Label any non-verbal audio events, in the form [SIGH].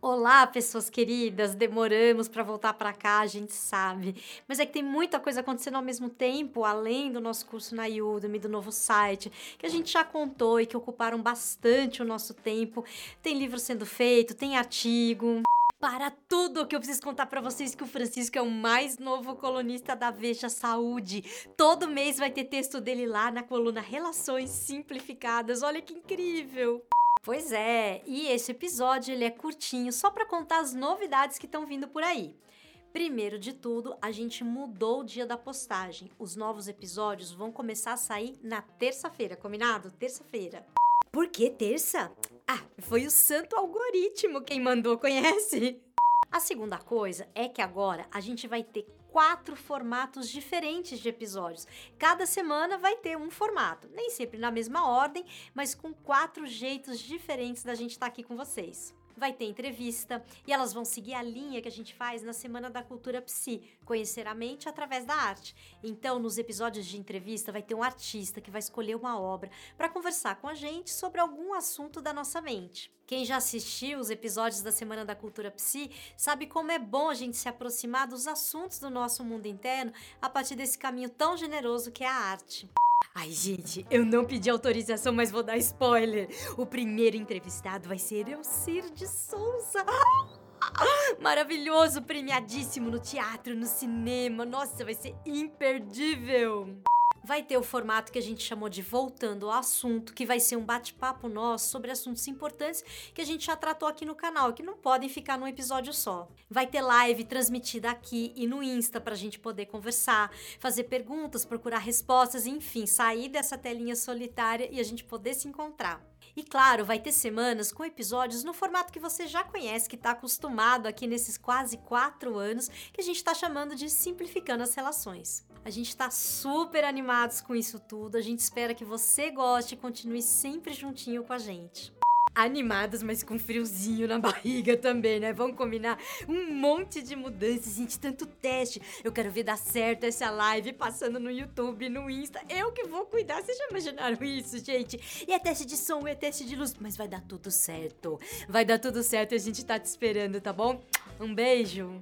Olá, pessoas queridas. Demoramos para voltar para cá, a gente sabe. Mas é que tem muita coisa acontecendo ao mesmo tempo, além do nosso curso na Udemy, do novo site, que a gente já contou e que ocuparam bastante o nosso tempo. Tem livro sendo feito, tem artigo. Para tudo que eu preciso contar para vocês que o Francisco é o mais novo colunista da Veja Saúde. Todo mês vai ter texto dele lá na coluna Relações Simplificadas. Olha que incrível! Pois é, e esse episódio ele é curtinho só para contar as novidades que estão vindo por aí. Primeiro de tudo, a gente mudou o dia da postagem. Os novos episódios vão começar a sair na terça-feira, combinado? Terça-feira. Por que terça? Ah, foi o santo algoritmo quem mandou, conhece? A segunda coisa é que agora a gente vai ter quatro formatos diferentes de episódios. Cada semana vai ter um formato, nem sempre na mesma ordem, mas com quatro jeitos diferentes da gente estar tá aqui com vocês vai ter entrevista e elas vão seguir a linha que a gente faz na Semana da Cultura Psi, conhecer a mente através da arte. Então, nos episódios de entrevista, vai ter um artista que vai escolher uma obra para conversar com a gente sobre algum assunto da nossa mente. Quem já assistiu os episódios da Semana da Cultura Psi sabe como é bom a gente se aproximar dos assuntos do nosso mundo interno a partir desse caminho tão generoso que é a arte. Ai, gente, eu não pedi autorização, mas vou dar spoiler. O primeiro entrevistado vai ser Elcir de Souza. [LAUGHS] Maravilhoso, premiadíssimo no teatro, no cinema. Nossa, vai ser imperdível vai ter o formato que a gente chamou de Voltando ao Assunto, que vai ser um bate-papo nosso sobre assuntos importantes que a gente já tratou aqui no canal, que não podem ficar num episódio só. Vai ter live transmitida aqui e no Insta para a gente poder conversar, fazer perguntas, procurar respostas, enfim, sair dessa telinha solitária e a gente poder se encontrar. E claro, vai ter semanas com episódios no formato que você já conhece, que está acostumado aqui nesses quase quatro anos, que a gente está chamando de Simplificando as Relações. A gente está super animados com isso tudo. A gente espera que você goste e continue sempre juntinho com a gente animadas, mas com friozinho na [LAUGHS] barriga também, né? Vamos combinar um monte de mudanças, gente, tanto teste. Eu quero ver dar certo essa live passando no YouTube, no Insta. Eu que vou cuidar. Vocês já imaginaram isso, gente? E é teste de som, é teste de luz, mas vai dar tudo certo. Vai dar tudo certo e a gente tá te esperando, tá bom? Um beijo.